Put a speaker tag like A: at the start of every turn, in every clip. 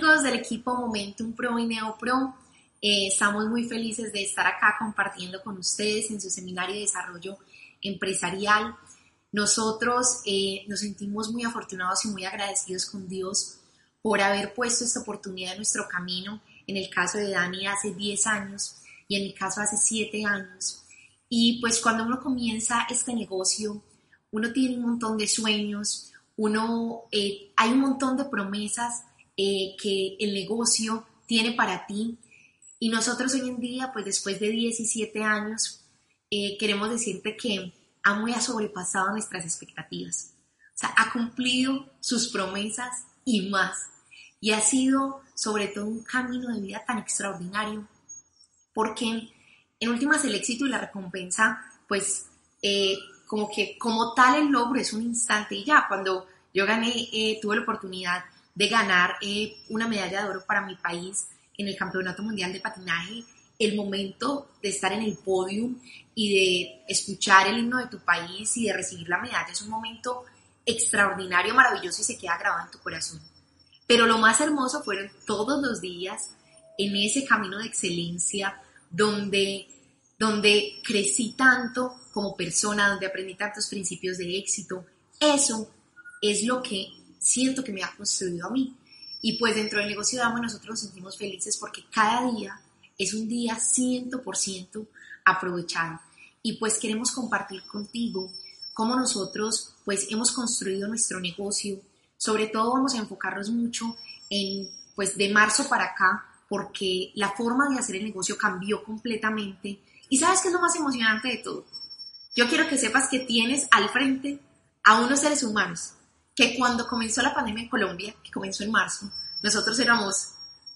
A: amigos del equipo Momentum Pro y NeoPro, eh, estamos muy felices de estar acá compartiendo con ustedes en su seminario de desarrollo empresarial. Nosotros eh, nos sentimos muy afortunados y muy agradecidos con Dios por haber puesto esta oportunidad en nuestro camino. En el caso de Dani hace 10 años y en mi caso hace 7 años. Y pues cuando uno comienza este negocio, uno tiene un montón de sueños, uno, eh, hay un montón de promesas eh, que el negocio tiene para ti. Y nosotros hoy en día, pues después de 17 años, eh, queremos decirte que Amway ha sobrepasado nuestras expectativas. O sea, ha cumplido sus promesas y más. Y ha sido sobre todo un camino de vida tan extraordinario, porque en últimas el éxito y la recompensa, pues como que como tal el logro es un instante y ya, cuando yo gané, eh, tuve la oportunidad de ganar eh, una medalla de oro para mi país en el Campeonato Mundial de Patinaje, el momento de estar en el podio y de escuchar el himno de tu país y de recibir la medalla es un momento extraordinario, maravilloso y se queda grabado en tu corazón. Pero lo más hermoso fueron todos los días en ese camino de excelencia donde donde crecí tanto como persona, donde aprendí tantos principios de éxito. Eso es lo que siento que me ha construido a mí. Y pues dentro del negocio de Amo nosotros nos sentimos felices porque cada día es un día 100% aprovechado. Y pues queremos compartir contigo cómo nosotros pues hemos construido nuestro negocio. Sobre todo vamos a enfocarnos mucho en pues de marzo para acá porque la forma de hacer el negocio cambió completamente y sabes qué es lo más emocionante de todo. Yo quiero que sepas que tienes al frente a unos seres humanos que cuando comenzó la pandemia en Colombia, que comenzó en marzo, nosotros éramos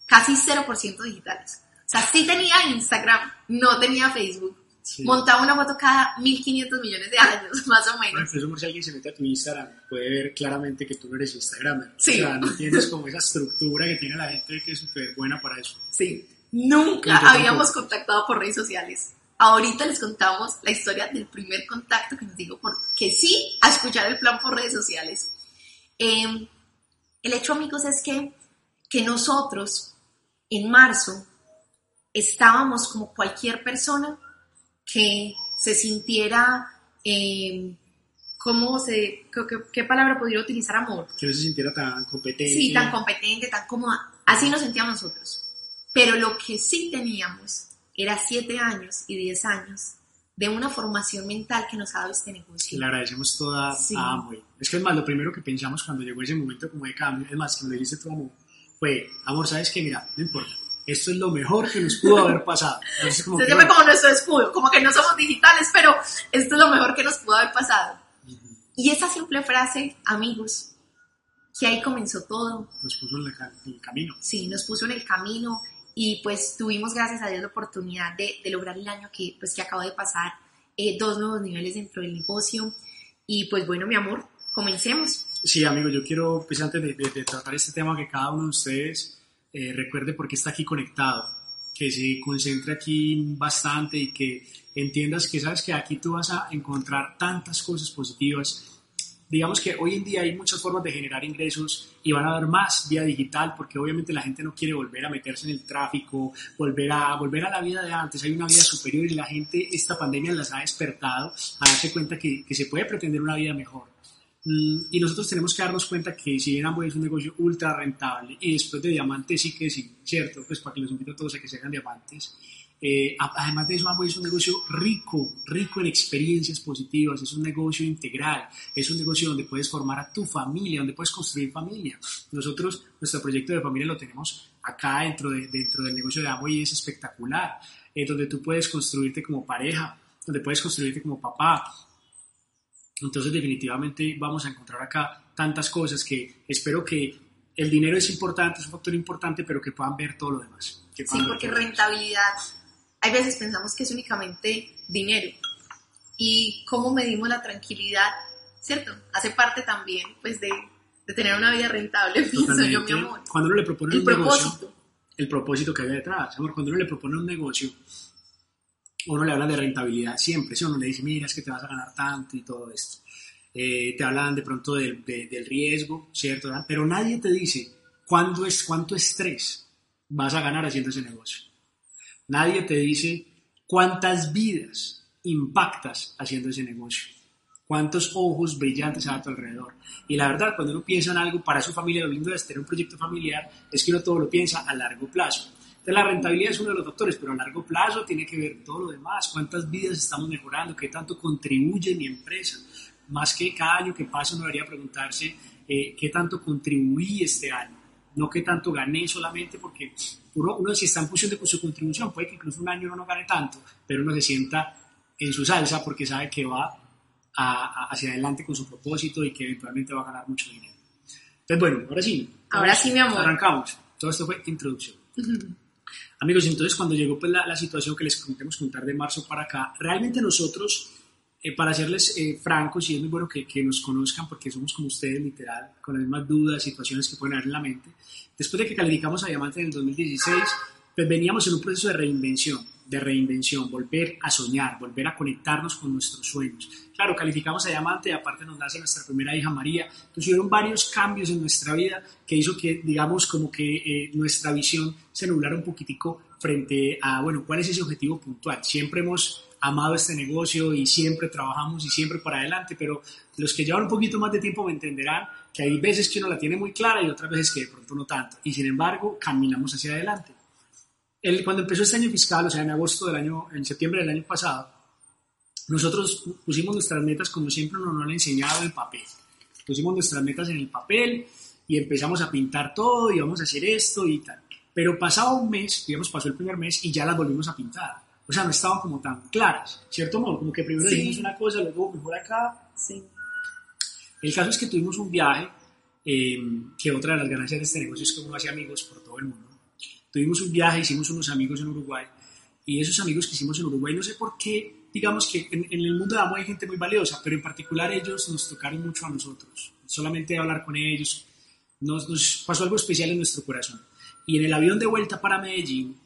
A: casi 0% digitales. O sea, sí tenía Instagram, no tenía Facebook. Montaba una foto cada 1500 millones de años, más o menos.
B: Bueno, eso, si alguien se mete a tu Instagram, puede ver claramente que tú no eres Instagramer. Sí. O sea, no tienes como esa estructura que tiene la gente que es súper buena para eso.
A: Sí. Nunca habíamos contactado por redes sociales. Ahorita les contamos la historia del primer contacto que nos digo porque sí a escuchar el plan por redes sociales. Em, el hecho, amigos, es que, que nosotros en marzo estábamos como cualquier persona que se sintiera, eh, ¿cómo se, qué, palabra podría utilizar amor?
B: Que no se sintiera tan competente.
A: Sí, tan competente, tan cómoda. Así nos sentíamos nosotros. Pero lo que sí teníamos era siete años y diez años de una formación mental que nos ha dado este negocio.
B: Le agradecemos toda a Amway. Es que es más, lo primero que pensamos cuando llegó ese momento como de cambio, es más, que me dijiste tu amor, fue, amor, ¿sabes qué? Mira, no importa, esto es lo mejor que nos pudo haber pasado.
A: Entonces, como Se como nuestro escudo, como que no somos digitales, pero esto es lo mejor que nos pudo haber pasado. Y esa simple frase, amigos, que ahí comenzó todo.
B: Nos puso en el camino.
A: Sí, nos puso en el camino y pues tuvimos gracias a Dios la oportunidad de, de lograr el año que pues que acabo de pasar eh, dos nuevos niveles dentro del negocio. Y pues bueno mi amor comencemos.
B: Sí amigo yo quiero pues antes de, de, tratar este tema que cada uno de ustedes eh, recuerde por qué está aquí conectado que se concentre aquí bastante y que entiendas que sabes que aquí tú vas a encontrar tantas cosas positivas digamos que hoy en día hay muchas formas de generar ingresos y van a haber más vía digital porque obviamente la gente no quiere volver a meterse en el tráfico, volver a, volver a la vida de antes, hay una vida superior y la gente, esta pandemia las ha despertado a darse cuenta que, que se puede pretender una vida mejor. Mm, y nosotros tenemos que darnos cuenta que si bien Amway es un negocio ultra rentable y después de diamantes sí que sí, ¿cierto? Pues para que los invito a todos a que se hagan diamantes, eh, además de eso, Amway es un negocio rico, rico en experiencias positivas, es un negocio integral, es un negocio donde puedes formar a tu familia, donde puedes construir familia. Nosotros, nuestro proyecto de familia lo tenemos acá dentro, de, dentro del negocio de Amway y es espectacular, eh, donde tú puedes construirte como pareja, donde puedes construirte como papá. Entonces, definitivamente vamos a encontrar acá tantas cosas que espero que el dinero es importante, es un factor importante, pero que puedan ver todo lo demás.
A: sí, porque rentabilidad hay veces pensamos que es únicamente dinero. ¿Y cómo medimos la tranquilidad? ¿Cierto? Hace parte también, pues, de, de tener una vida rentable, pienso yo, mi amor.
B: Cuando uno le propone un negocio, el propósito que hay detrás, amor, cuando uno le propone un negocio, uno le habla de rentabilidad siempre, si uno le dice, mira, es que te vas a ganar tanto y todo esto. Eh, te hablan de pronto del, del riesgo, ¿cierto? Pero nadie te dice ¿cuándo es, cuánto estrés vas a ganar haciendo ese negocio. Nadie te dice cuántas vidas impactas haciendo ese negocio, cuántos ojos brillantes a tu alrededor. Y la verdad, cuando uno piensa en algo para su familia, lo lindo de tener un proyecto familiar es que uno todo lo piensa a largo plazo. Entonces, la rentabilidad es uno de los factores, pero a largo plazo tiene que ver todo lo demás, cuántas vidas estamos mejorando, qué tanto contribuye mi empresa. Más que cada año que pasa, uno debería preguntarse eh, qué tanto contribuí este año, no qué tanto gané solamente, porque uno, uno si está en función de su contribución, puede que incluso un año uno no gane tanto, pero uno se sienta en su salsa porque sabe que va hacia adelante con su propósito y que eventualmente va a ganar mucho dinero. Entonces, bueno, ahora sí.
A: Ahora sí, mi amor.
B: Arrancamos. Todo esto fue introducción. Amigos, entonces cuando llegó pues, la, la situación que les contemos contar de marzo para acá, realmente nosotros, eh, para serles eh, francos, y es muy bueno que, que, nos conozcan porque somos como ustedes, literal, con las mismas dudas, situaciones que pueden haber en la mente, después de que calificamos a Diamante en el 2016, pues veníamos en un proceso de reinvención de reinvención, volver a soñar, volver a conectarnos con nuestros sueños. Claro, calificamos a Diamante y aparte nos nace nuestra primera hija María. Entonces hubieron varios cambios en nuestra vida que hizo que, digamos, como que eh, nuestra visión se nublara un poquitico frente a, bueno, ¿cuál es ese objetivo puntual? Siempre hemos amado este negocio y siempre trabajamos y siempre para adelante, pero los que llevan un poquito más de tiempo me entenderán que hay veces que uno la tiene muy clara y otras veces que de pronto no tanto. Y sin embargo, caminamos hacia adelante cuando empezó este año fiscal, o sea, en agosto del año, en septiembre del año pasado, nosotros pusimos nuestras metas como siempre nos lo han enseñado en papel. Pusimos nuestras metas en el papel y empezamos a pintar todo y vamos a hacer esto y tal. Pero pasado un mes, digamos, pasó el primer mes y ya las volvimos a pintar. O sea, no estaban como tan claras, ¿cierto modo? Como que primero dijimos una cosa, luego mejor acá.
A: Sí.
B: El caso es que tuvimos un viaje, eh, que otra de las ganancias de este negocio es que uno hace amigos por todo el mundo tuvimos un viaje, hicimos unos amigos en Uruguay y esos amigos que hicimos en Uruguay, no sé por qué, digamos que en, el mundo de Amo hay gente muy valiosa, pero en particular ellos nos tocaron mucho a nosotros. Solamente hablar con ellos nos, nos pasó algo especial en nuestro corazón. Y en el avión de vuelta para Medellín,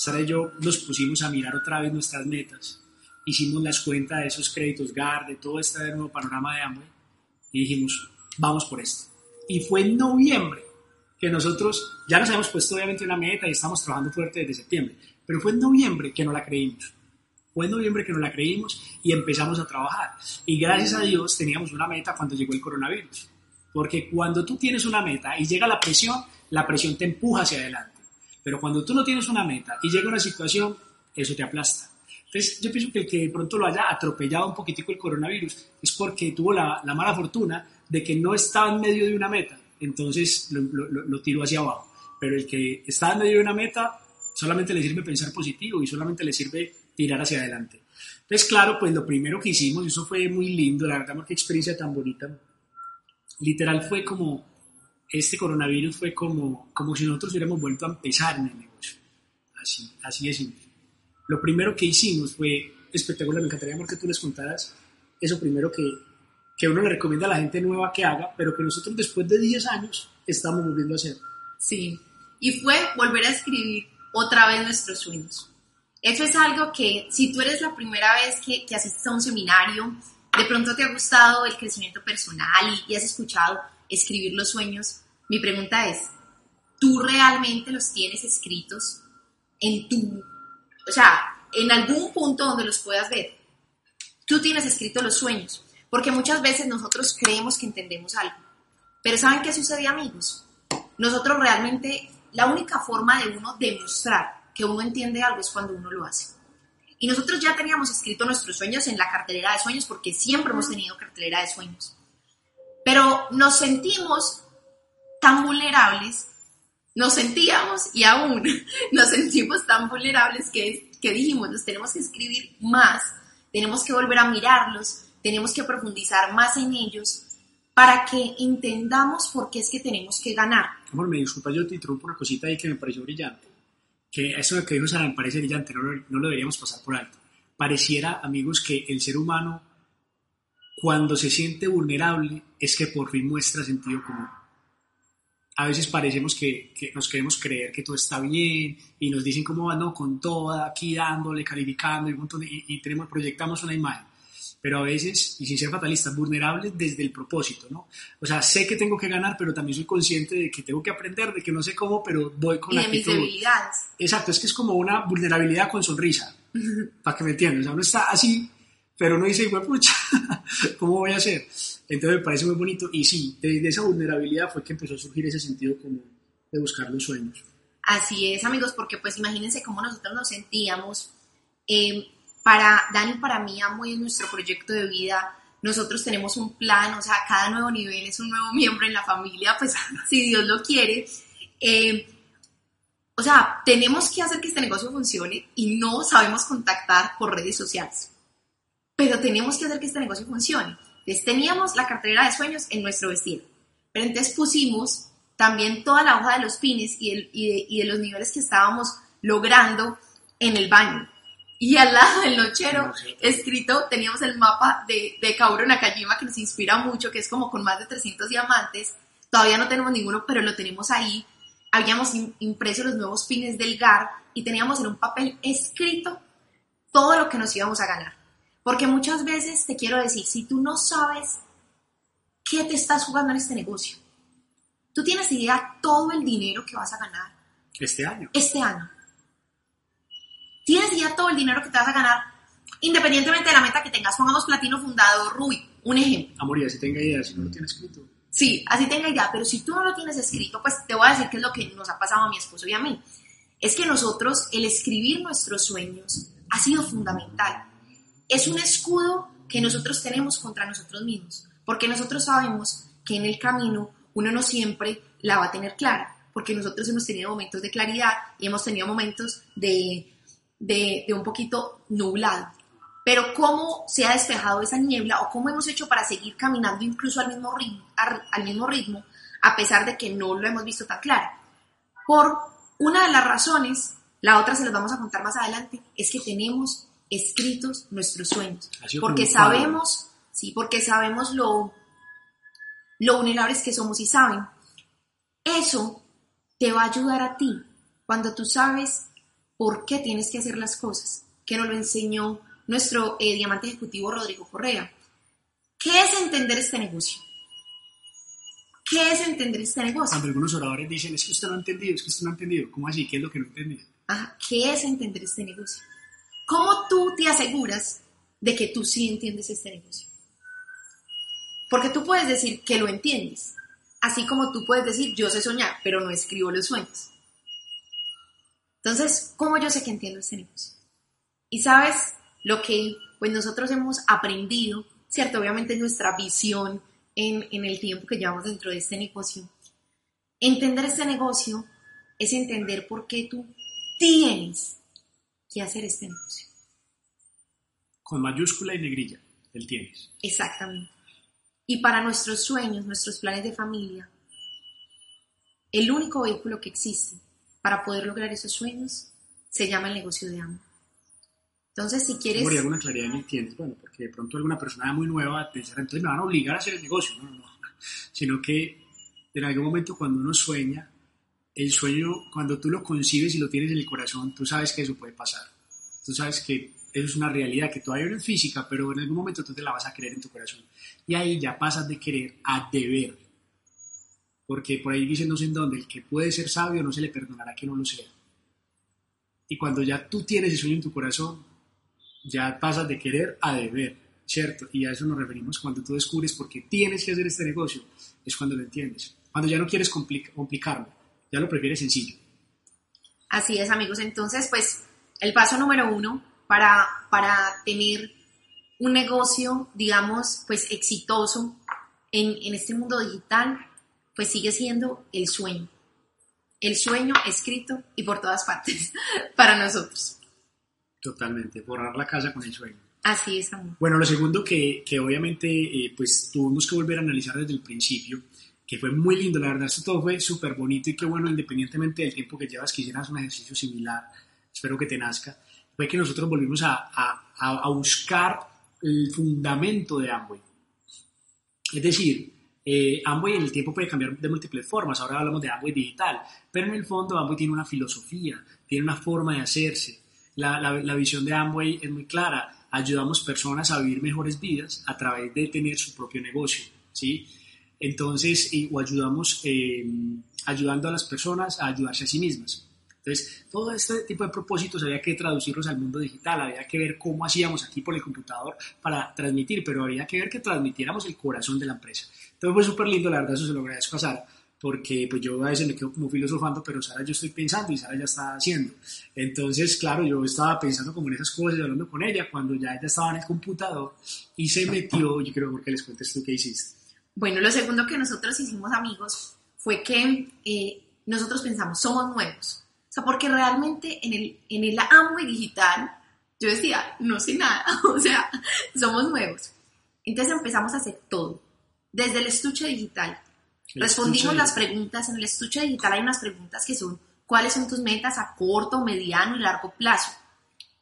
B: Sara y yo nos pusimos a mirar otra vez nuestras metas. Hicimos las cuentas de esos créditos GAR, de todo este nuevo panorama de Amway y dijimos, vamos por esto. Y fue en noviembre que nosotros ya nos habíamos puesto obviamente una meta y estamos trabajando fuerte desde septiembre, pero fue en noviembre que no la creímos. Fue en noviembre que no la creímos y empezamos a trabajar. Y gracias a Dios teníamos una meta cuando llegó el coronavirus. Porque cuando tú tienes una meta y llega la presión, la presión te empuja hacia adelante. Pero cuando tú no tienes una meta y llega una situación, eso te aplasta. Entonces, yo pienso que el que de pronto lo haya atropellado un poquitico el coronavirus es porque tuvo la, la mala fortuna de que no estaba en medio de una meta entonces lo, lo, tiro hacia abajo. Pero el que está en medio de una meta, solamente le sirve pensar positivo y solamente le sirve tirar hacia adelante. Entonces, claro, pues lo primero que hicimos, eso fue muy lindo, la verdad, qué experiencia tan bonita. Literal fue como, este coronavirus fue como, como si nosotros hubiéramos vuelto a empezar en el negocio. Así, así es simple. Lo primero que hicimos fue espectacular, me encantaría que tú les contaras eso primero que, que uno le recomienda a la gente nueva que haga, pero que nosotros después de 10 años estamos volviendo a hacer.
A: Sí, y fue volver a escribir otra vez nuestros sueños. Eso es algo que si tú eres la primera vez que, que asistes a un seminario, de pronto te ha gustado el crecimiento personal y, y has escuchado escribir los sueños, mi pregunta es, ¿tú realmente los tienes escritos en tu, o sea, en algún punto donde los puedas ver? Tú tienes escritos los sueños. Porque muchas veces nosotros creemos que entendemos algo. Pero ¿saben qué sucede, amigos? Nosotros realmente, la única forma de uno demostrar que uno entiende algo es cuando uno lo hace. Y nosotros ya teníamos escrito nuestros sueños en la cartelera de sueños porque siempre hemos tenido cartelera de sueños. Pero nos sentimos tan vulnerables, nos sentíamos y aún nos sentimos tan vulnerables que, que dijimos, los tenemos que escribir más, tenemos que volver a mirarlos, tenemos que profundizar más en ellos para que entendamos por qué es que tenemos que ganar.
B: Amor, me disculpa, yo te interrumpo una cosita ahí que me pareció brillante. Que eso que dijo Sara me parece brillante, no lo, no lo deberíamos pasar por alto. Pareciera, amigos, que el ser humano, cuando se siente vulnerable, es que por fin muestra sentido común. A veces parecemos que, que nos queremos creer que todo está bien y nos dicen cómo va, no, con toda, aquí dándole, calificando y, un montón y, y tenemos, proyectamos una imagen pero a veces, y sin ser fatalista, vulnerable desde el propósito, ¿no? O sea, sé que tengo que ganar, pero también soy consciente de que tengo que aprender, de que no sé cómo, pero voy con
A: y
B: la
A: de mis
B: actitud.
A: debilidades.
B: Exacto, es que es como una vulnerabilidad con sonrisa, para que me entiendan. O sea, uno está así, pero uno dice, "Hue pucha, ¿cómo voy a hacer? Entonces me parece muy bonito. Y sí, desde esa vulnerabilidad fue que empezó a surgir ese sentido como de buscar los sueños.
A: Así es, amigos, porque pues imagínense cómo nosotros nos sentíamos. eh, para Dani y para mí, Amway es nuestro proyecto de vida. Nosotros tenemos un plan, o sea, cada nuevo nivel es un nuevo miembro en la familia, pues si Dios lo quiere. Eh, o sea, tenemos que hacer que este negocio funcione y no sabemos contactar por redes sociales. Pero tenemos que hacer que este negocio funcione. Entonces teníamos la cartera de sueños en nuestro vestido. Pero entonces pusimos también toda la hoja de los pines y, el- y de, y de los niveles que estábamos logrando en el baño. Y al lado del nochero, escrito, teníamos el mapa de, de Kaoru Nakajima que nos inspira mucho, que es como con más de 300 diamantes. Todavía no tenemos ninguno, pero lo tenemos ahí. Habíamos im- impreso los nuevos pines del GAR y teníamos en un papel escrito todo lo que nos íbamos a ganar. Porque muchas veces te quiero decir, si tú no sabes qué te estás jugando en este negocio, tú tienes idea todo el dinero que vas a ganar
B: Este año.
A: este año. Tienes ya todo el dinero que te vas a ganar, independientemente de la meta que tengas. Pongamos platino fundador, Rubí, un ejemplo.
B: Amor, ya si tenga idea, si no lo tiene escrito.
A: Sí, así tenga idea, pero si tú no lo tienes escrito, pues te voy a decir qué es lo que nos ha pasado a mi esposo y a mí. Es que nosotros, el escribir nuestros sueños ha sido fundamental. Es un escudo que nosotros tenemos contra nosotros mismos, porque nosotros sabemos que en el camino uno no siempre la va a tener clara, porque nosotros hemos tenido momentos de claridad y hemos tenido momentos de, de, un poquito nublado. Pero cómo se ha despejado esa niebla o cómo hemos hecho para seguir caminando incluso al mismo ritmo, al, mismo ritmo a pesar de que no lo hemos visto tan claro. Por una de las razones, la otra se las vamos a contar más adelante, es que tenemos escritos nuestros sueños. Porque sabemos, sí, porque sabemos lo, lo vulnerables que somos y saben. Eso te va a ayudar a ti cuando tú sabes por qué tienes que hacer las cosas, que nos lo enseñó nuestro eh, diamante ejecutivo Rodrigo Correa. ¿Qué es entender este negocio? ¿Qué es entender este negocio?
B: Cuando algunos oradores dicen, es que usted no ha entendido, es que usted no ha entendido. ¿Cómo así? ¿Qué es lo que no ha entendido?
A: Ajá, ¿Qué es entender este negocio? ¿Cómo tú te aseguras de que tú sí entiendes este negocio? Porque tú puedes decir que lo entiendes, así como tú puedes decir yo sé soñar, pero no escribo los sueños. Entonces, ¿cómo yo sé que entiendo este negocio? Y sabes lo que pues nosotros hemos aprendido, ¿cierto? Obviamente nuestra visión en, en el tiempo que llevamos dentro de este negocio. Entender este negocio es entender por qué tú tienes que hacer este negocio.
B: Con mayúscula y negrilla, el tienes.
A: Exactamente. Y para nuestros sueños, nuestros planes de familia, el único vehículo que existe para poder lograr esos sueños se llama el negocio de amo. Entonces, si quieres...
B: Y alguna claridad en el tienes, bueno, porque de pronto alguna persona muy nueva pensará, entonces me van a obligar a hacer el negocio. No, no, no. Sino que en algún momento cuando uno sueña, el sueño, cuando tú lo concibes y lo tienes en el corazón, tú sabes que eso puede pasar. Tú sabes que eso es una realidad que todavía no es física, pero en algún momento tú te la vas a creer en tu corazón. Y ahí ya pasas de querer a deber. Porque por ahí dicen no sé en dónde, el que puede ser sabio no se le perdonará que no lo sea. Y cuando ya tú tienes ese sueño en tu corazón, ya pasas de querer a deber, ¿cierto? Y a eso nos referimos cuando tú descubres por qué tienes que hacer este negocio, es cuando lo entiendes. Cuando ya no quieres complic- complicarlo, ya lo prefieres sencillo.
A: Así es, amigos. Entonces, pues, el paso número uno para, para tener un negocio, digamos, pues exitoso en, en este mundo digital, pues sigue siendo el sueño. El sueño escrito y por todas partes para nosotros.
B: Totalmente, borrar la casa con el sueño.
A: Así es, amor.
B: Bueno, lo segundo que, que obviamente eh, pues tuvimos que volver a analizar desde el principio, que fue muy lindo, la verdad, esto todo fue súper bonito y qué bueno, independientemente del tiempo que llevas, que hicieras un ejercicio similar, espero que te nazca, fue que nosotros volvimos a, a, a- buscar el fundamento de Amway. Es decir, eh, Amway en el tiempo puede cambiar de múltiples formas, ahora hablamos de Amway digital, pero en el fondo Amway tiene una filosofía, tiene una forma de hacerse. La, la- la visión de Amway es muy clara ayudamos personas a vivir mejores vidas a través de tener su propio negocio, ¿sí? Entonces, o ayudamos eh, ayudando a las personas a ayudarse a sí mismas. Entonces, todo este tipo de propósitos había que traducirlos al mundo digital, había que ver cómo hacíamos aquí por el computador para transmitir, pero había que ver que transmitiéramos el corazón de la empresa. Entonces fue súper lindo, la verdad, eso se lo agradezco a Sara, porque pues yo a veces me quedo como filosofando, pero Sara yo estoy pensando y Sara ya está haciendo. Entonces, claro, yo estaba pensando como en esas cosas y hablando con ella cuando ya ella estaba en el computador y se metió, yo creo que les cuentes tú qué hiciste.
A: Bueno, lo segundo que nosotros hicimos, amigos, fue que eh, nosotros pensamos, somos nuevos. O sea, porque realmente en el, en el Amway digital, yo decía, no sé nada, o sea, somos nuevos. Entonces empezamos a hacer todo, desde el estuche digital, Respondimos las preguntas, en el estuche digital hay unas preguntas que son, ¿cuáles son tus metas a corto, mediano y largo plazo?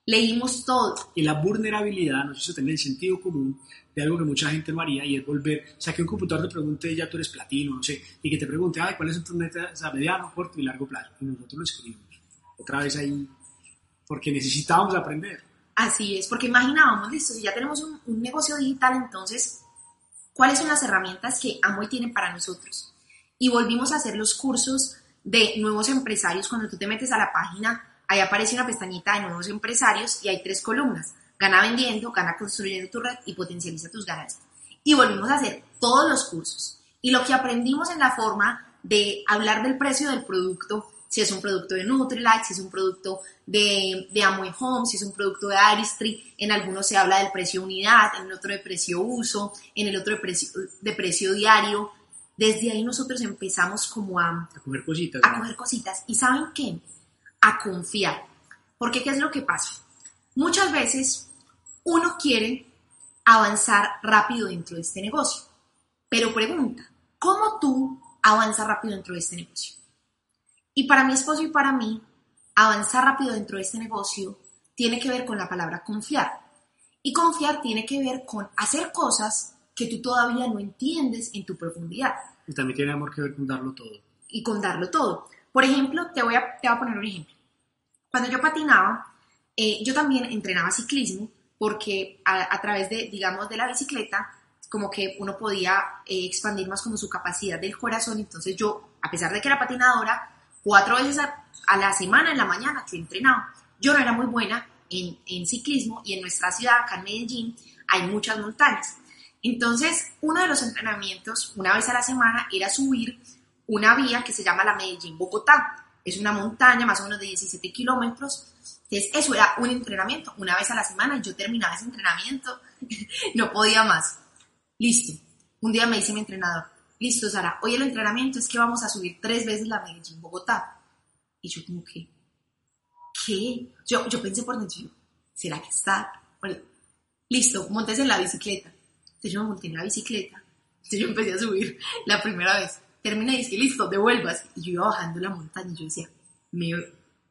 A: Leímos todo.
B: Y la vulnerabilidad nos hizo tener el sentido común de algo que mucha gente no haría y es volver, o sea, que un computador te pregunte, ya tú eres platino, no sé, y que te pregunte, ay, ¿cuáles son tus metas a mediano, corto y largo plazo? Y nosotros lo escribimos. Otra vez ahí, porque necesitábamos aprender.
A: Así es, porque imaginábamos, listo, si ya tenemos un, un negocio digital, entonces cuáles son las herramientas que Amway tiene para nosotros. Y volvimos a hacer los cursos de nuevos empresarios. Cuando tú te metes a la página, ahí aparece una pestañita de nuevos empresarios y hay tres columnas. Gana vendiendo, gana construyendo tu red y potencializa tus ganancias. Y volvimos a hacer todos los cursos. Y lo que aprendimos en la forma de hablar del precio del producto, si es un producto de Nutrilite, si es un producto de, de Amway Home, si es un producto de Aristry, en algunos se habla del precio unidad, en el otro de precio uso, en el otro de precio, de precio diario. Desde ahí nosotros empezamos como a,
B: a coger cositas.
A: A coger cositas. ¿Y saben qué? A confiar. Porque ¿qué es lo que pasa? Muchas veces uno quiere avanzar rápido dentro de este negocio. Pero pregunta, ¿cómo tú avanzas rápido dentro de este negocio? Y para mi esposo y para mí, avanzar rápido dentro de este negocio tiene que ver con la palabra confiar. Y confiar tiene que ver con hacer cosas que tú todavía no entiendes en tu profundidad.
B: Y también tiene amor que ver con darlo todo.
A: Y con darlo todo. Por ejemplo, te voy a, te voy a poner un ejemplo. Cuando yo patinaba, eh, yo también entrenaba ciclismo porque a, través de, digamos, de la bicicleta, como que uno podía eh, expandir más como su capacidad del corazón. Entonces yo, a pesar de que era patinadora, cuatro veces a, la semana, en la mañana, que entrenaba. Yo no era muy buena en, en ciclismo y en nuestra ciudad, acá en Medellín, hay muchas montañas. Entonces, uno de los entrenamientos, una vez a la semana, era subir una vía que se llama la Medellín-Bogotá. Es una montaña más o menos de 17 kilómetros. Entonces, eso era un entrenamiento, una vez a la semana. Yo terminaba ese entrenamiento, no podía más. Listo. Un día me dice mi entrenador, listo, Sara, hoy el entrenamiento es que vamos a subir tres veces la Medellín Bogotá. Y yo como que, ¿qué? Yo, yo pensé por dentro, ¿será que está? Bueno, listo, montes en la bicicleta. Entonces yo me monté en la bicicleta. Entonces yo empecé a subir la primera vez. Terminé y dije, listo, devuelvas. Y yo iba bajando la montaña y yo decía, me,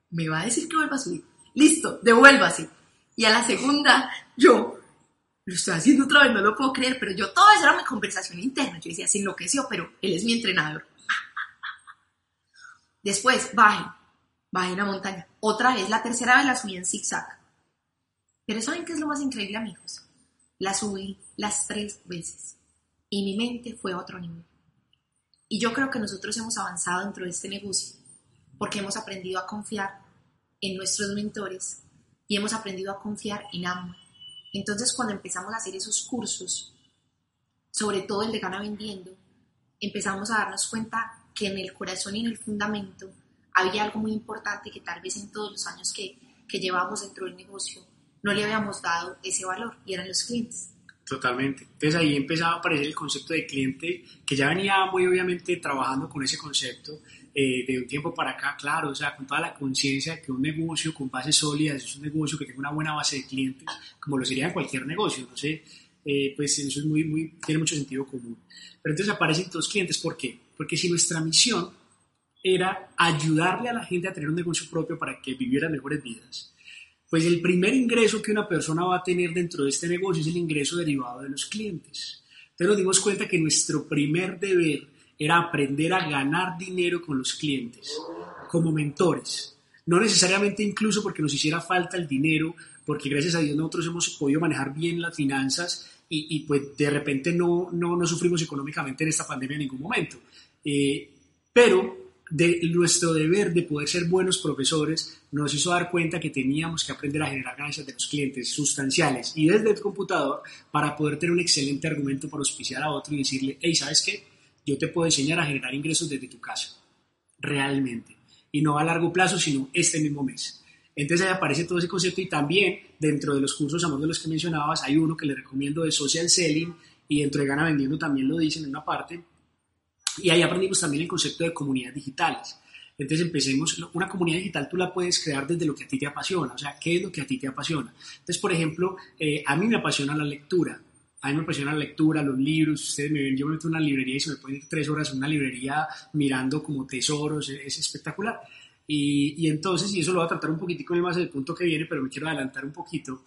A: me va a decir que vuelva a subir. Listo, devuélvase. Y a la segunda, yo, lo estoy haciendo otra vez, no lo puedo creer, pero yo, todo eso era mi conversación interna. Yo decía, se enloqueció, pero él es mi entrenador. Después, baje, baje la montaña. Otra vez, la tercera vez la subí en zigzag. Pero ¿saben qué es lo más increíble, amigos? La subí las tres veces y mi mente fue a otro nivel. Y yo creo que nosotros hemos avanzado dentro de este negocio porque hemos aprendido a confiar en nuestros mentores y hemos aprendido a confiar en ambos entonces, cuando empezamos a hacer esos cursos, sobre todo el de Gana Vendiendo, empezamos a darnos cuenta que en el corazón y en el fundamento había algo muy importante que tal vez en todos los años que, que llevamos dentro del negocio no le habíamos dado ese valor y eran los clientes.
B: Totalmente. Entonces ahí empezaba a aparecer el concepto de cliente, que ya venía muy obviamente trabajando con ese concepto eh, de un tiempo para acá, claro, o sea, con toda la conciencia de que un negocio con bases sólidas es un negocio que tenga una buena base de clientes, como lo sería en cualquier negocio, no sé, eh, pues eso es muy, muy, tiene mucho sentido común. Pero entonces aparecen todos clientes, ¿por qué? Porque si nuestra misión era ayudarle a la gente a tener un negocio propio para que viviera mejores vidas, pues el primer ingreso que una persona va a tener dentro de este negocio es el ingreso derivado de los clientes. Entonces nos dimos cuenta que nuestro primer deber era aprender a ganar dinero con los clientes, como mentores. No necesariamente incluso porque nos hiciera falta el dinero porque gracias a Dios nosotros hemos podido manejar bien las finanzas y, pues de repente no, no, no, sufrimos económicamente en esta pandemia en ningún momento. Eh, pero de nuestro deber de poder ser buenos profesores nos hizo dar cuenta que teníamos que aprender a generar ganancias de los clientes sustanciales y desde el computador para poder tener un excelente argumento para auspiciar a otro y decirle, hey, ¿sabes qué? Yo te puedo enseñar a generar ingresos desde tu casa, realmente. Y no a largo plazo, sino este mismo mes. Entonces ahí aparece todo ese concepto y también dentro de los cursos, amor, de los que mencionabas, hay uno que le recomiendo de social selling y dentro de Vendiendo también lo dicen en una parte. Y ahí aprendimos también el concepto de comunidades digitales. Entonces empecemos, una comunidad digital tú la puedes crear desde lo que a ti te apasiona, o sea, ¿qué es lo que a ti te apasiona? Entonces, por ejemplo, eh, a mí me apasiona la lectura, a mí me apasiona la lectura, los libros, ustedes me ven, yo me meto en una librería y se me pueden ir tres horas en una librería mirando como tesoros, es espectacular. Y, y, entonces, y eso lo voy a tratar un poquitico más del punto que viene, pero me quiero adelantar un poquito.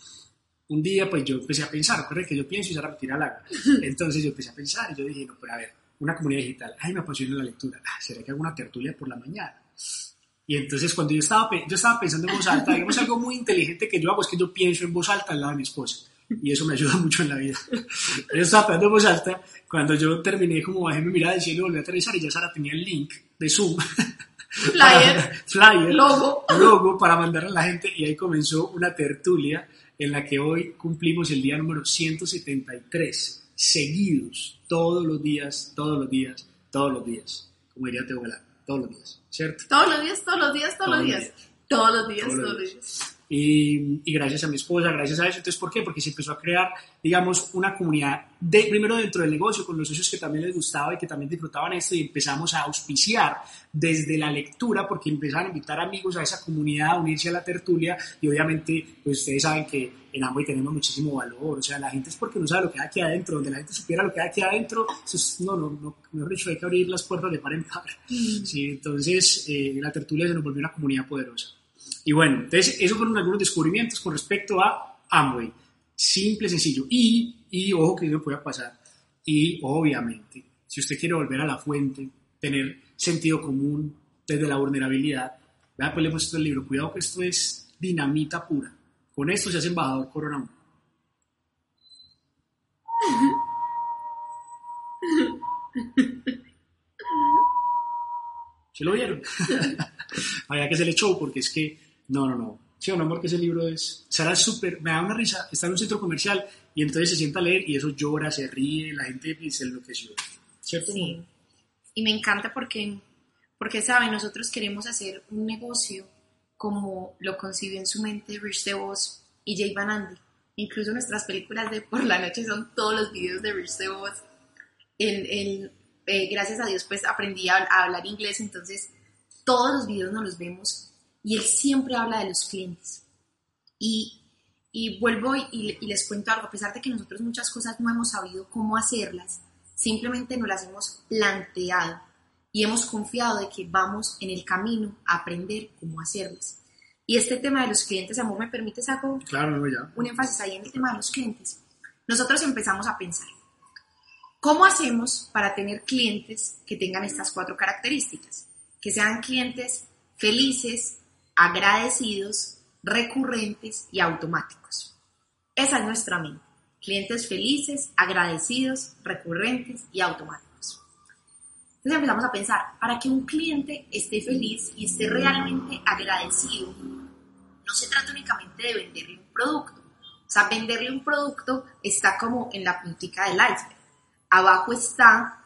B: Un día, pues yo empecé a pensar, recuerden que yo pienso y Sara me tira al agua. Entonces yo empecé a pensar y yo dije, no, pero a ver, una comunidad digital, ay, me apasiona la lectura, ah, ¿será que hago una tertulia por la mañana? Y entonces cuando yo estaba, yo estaba pensando en voz alta, digamos algo muy inteligente que yo hago es que yo pienso en voz alta al lado de mi esposa. Y eso me ayuda mucho en la vida. Yo estaba pensando en voz alta, cuando yo terminé como bajé mi mirada y cielo volví a aterrizar y ya Sara tenía el link de Zoom
A: flyer,
B: flyer,
A: logo.
B: logo para mandar a la gente y ahí comenzó una tertulia en la que hoy cumplimos el día número 173, seguidos, todos los días, todos los días, todos los días, como diría Teo Galán, todos los días, ¿cierto?
A: Todos los días, todos los días, todos, los días. Todos los días, todos los días.
B: Y, y, gracias a mi esposa, gracias a eso. Entonces, ¿por qué? Porque se empezó a crear, digamos, una comunidad, de, primero dentro del negocio, con los socios que también les gustaba y que también disfrutaban esto, y empezamos a auspiciar desde la lectura, porque empezaron a invitar amigos a esa comunidad a unirse a la tertulia, y obviamente, pues ustedes saben que en Amway tenemos muchísimo valor, o sea, la gente es porque no sabe lo que hay aquí adentro, donde la gente supiera lo que hay aquí adentro, es, no, no, no, mejor dicho, hay que abrir las puertas de par en par. Mm. Sí, entonces, eh, la tertulia se nos volvió una comunidad poderosa. Y bueno, entonces esos fueron algunos descubrimientos con respecto a Amway. Simple, sencillo. Y, y ojo que eso puede pasar. Y obviamente, si usted quiere volver a la fuente, tener sentido común desde la vulnerabilidad, vea, pues le hemos el libro. Cuidado que esto es dinamita pura. Con esto se hace embajador Corona. ¿Se lo vieron? Había que se le echó porque es que no, no, no. Sí, un amor que ese libro es. Será súper. Me da una risa. Está en un centro comercial y entonces se sienta a leer y eso llora, se ríe, la gente se enloqueció. ¿Cierto?
A: Sí. Y me encanta porque, porque sabe, nosotros queremos hacer un negocio como lo concibió en su mente Rich DeVos y Jay Van Andy. Incluso nuestras películas de por la noche son todos los videos de Rich DeVos. El, el, eh, gracias a Dios, pues aprendí a, a hablar inglés, entonces todos los videos nos los vemos y él siempre habla de los clientes. Y, y vuelvo y, les cuento algo, a pesar de que nosotros muchas cosas no hemos sabido cómo hacerlas, simplemente nos las hemos planteado y hemos confiado de que vamos en el camino a aprender cómo hacerlas. Y este tema de los clientes, amor, ¿me permites algo?
B: Claro, ya.
A: Un énfasis ahí en el tema de los clientes. Nosotros empezamos a pensar, ¿cómo hacemos para tener clientes que tengan estas cuatro características? Que sean clientes felices, agradecidos, recurrentes y automáticos. Esa es nuestra mente. Clientes felices, agradecidos, recurrentes y automáticos. Entonces empezamos a pensar, para que un cliente esté feliz y esté realmente agradecido, no se trata únicamente de venderle un producto. O sea, venderle un producto está como en la puntica del iceberg. Abajo está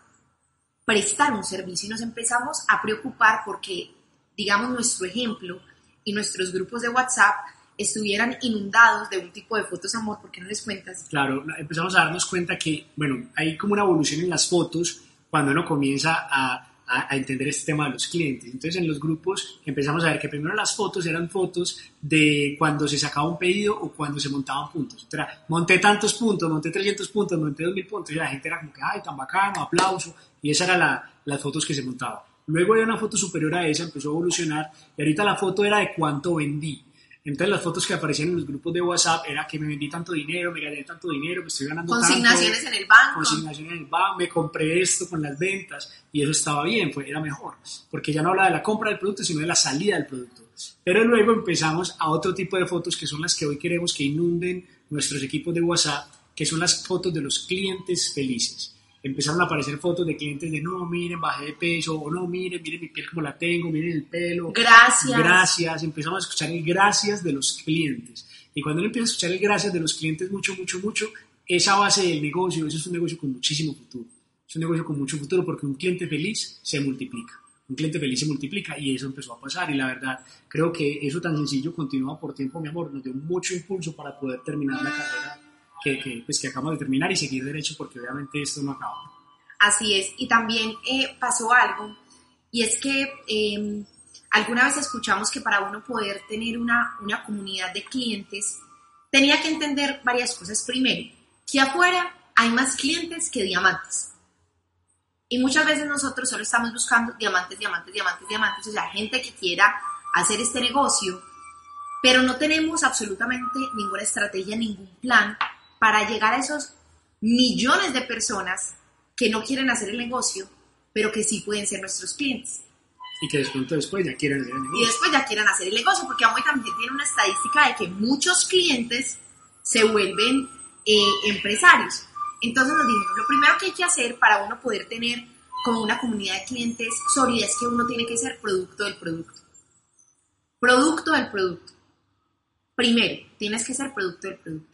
A: prestar un servicio y nos empezamos a preocupar porque, digamos, nuestro ejemplo y nuestros grupos de WhatsApp estuvieran inundados de un tipo de fotos amor, ¿por qué no les cuentas?
B: Claro, empezamos a darnos cuenta que, bueno, hay como una evolución en las fotos cuando uno comienza a, a, entender este tema de los clientes. Entonces en los grupos empezamos a ver que primero las fotos eran fotos de cuando se sacaba un pedido o cuando se montaban puntos. Era, monté tantos puntos, monté 300 puntos, monté 2000 puntos y la gente era como que, ay, tan bacano, aplauso. Y esas eran la, las fotos que se montaban. Luego había una foto superior a esa, empezó a evolucionar y ahorita la foto era de cuánto vendí. Entonces las fotos que aparecían en los grupos de WhatsApp era que me vendí tanto dinero, me gané tanto dinero, me estoy ganando
A: consignaciones en el banco.
B: Consignaciones en el banco, me compré esto con las ventas y eso estaba bien, pues era mejor, porque ya no hablaba de la compra del producto, sino de la salida del producto. Pero luego empezamos a otro tipo de fotos que son las que hoy queremos que inunden nuestros equipos de WhatsApp, que son las fotos de los clientes felices. Empezaron a aparecer fotos de clientes de no, miren, bajé de peso, o no, miren, miren mi piel como la tengo, miren el pelo.
A: Gracias.
B: Gracias. Empezamos a escuchar el gracias de los clientes. Y cuando uno empieza a escuchar el gracias de los clientes mucho, mucho, mucho, esa base del negocio, eso es un negocio con muchísimo futuro. Es un negocio con mucho futuro porque un cliente feliz se multiplica. Un cliente feliz se multiplica y eso empezó a pasar. Y la verdad, creo que eso tan sencillo continúa por tiempo, mi amor. Nos dio mucho impulso para poder terminar la carrera que, que, pues, que acabamos de terminar y seguir derecho porque obviamente esto no acaba.
A: Así es. Y también eh, pasó algo y es que eh, alguna vez escuchamos que para uno poder tener una, una comunidad de clientes tenía que entender varias cosas. Primero, que afuera hay más clientes que diamantes. Y muchas veces nosotros solo estamos buscando diamantes, diamantes, diamantes, diamantes, o sea, gente que quiera hacer este negocio, pero no tenemos absolutamente ninguna estrategia, ningún plan para llegar a esos millones de personas que no quieren hacer el negocio, pero que sí pueden ser nuestros clientes.
B: Y que después, después ya quieren hacer el negocio.
A: Y después ya quieran hacer el negocio, porque Amway también tiene una estadística de que muchos clientes se vuelven eh, empresarios. Entonces nos dijeron, lo primero que hay que hacer para uno poder tener como una comunidad de clientes sólida es que uno tiene que ser producto del producto. Producto del producto. Primero, tienes que ser producto del producto.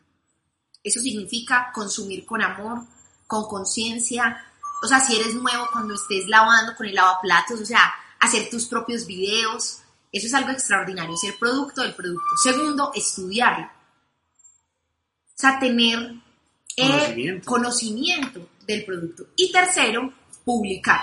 A: Eso significa consumir con amor, con conciencia. O sea, si eres nuevo cuando estés lavando con el lavaplatos, o sea, hacer tus propios videos. Eso es algo extraordinario, ser producto del producto. Segundo, estudiarlo. O sea, tener conocimiento. conocimiento del producto. Y tercero, publicar.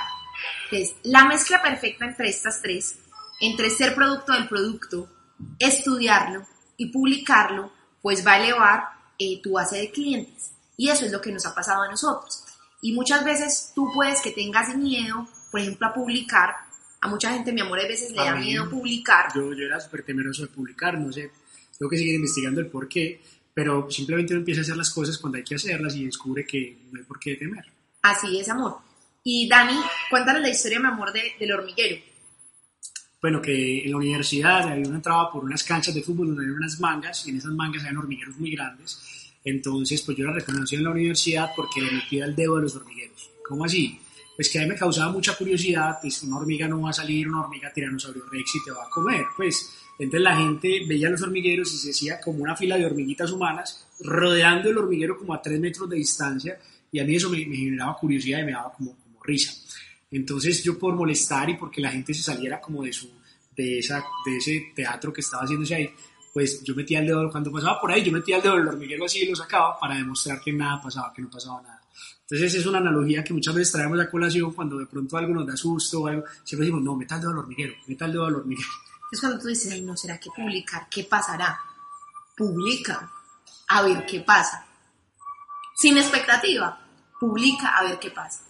A: Entonces, la mezcla perfecta entre estas tres, entre ser producto del producto, estudiarlo y publicarlo, pues va a elevar eh, tu base de clientes. Y eso es lo que nos ha pasado a nosotros. Y muchas veces tú puedes que tengas miedo, por ejemplo, a publicar. A mucha gente, mi amor, a veces le da miedo publicar.
B: Yo, yo era súper temeroso de publicar, no sé, tengo que seguir investigando el por qué, pero simplemente uno empieza a hacer las cosas cuando hay que hacerlas y descubre que no hay por qué temer.
A: Así es, amor. Y Dani, cuéntanos la historia, mi amor, de, del hormiguero.
B: Bueno, que en la universidad había una entraba por unas canchas de fútbol donde había unas mangas y en esas mangas había hormigueros muy grandes. Entonces, pues yo la reconocí en la universidad porque le metía el dedo a los hormigueros. ¿Cómo así? Pues que a mí me causaba mucha curiosidad, pues una hormiga no va a salir, una hormiga tiranosaurio rex y te va a comer. Pues entonces la gente veía los hormigueros y se hacía como una fila de hormiguitas humanas rodeando el hormiguero como a tres metros de distancia y a mí eso me, me generaba curiosidad y me daba como, como risa. Entonces yo por molestar y porque la gente se saliera como de, su, de, esa, de ese teatro que estaba haciéndose ahí, pues yo metía el dedo, cuando pasaba por ahí, yo metía el dedo del hormiguero así y lo sacaba para demostrar que nada pasaba, que no pasaba nada. Entonces es una analogía que muchas veces traemos a colación cuando de pronto algo nos da susto o algo, siempre decimos, no, meta el dedo al hormiguero, meta el dedo al hormiguero.
A: Es cuando tú dices, no, ¿será que publicar? ¿Qué pasará? Publica, a ver qué pasa. Sin expectativa, publica, a ver qué pasa.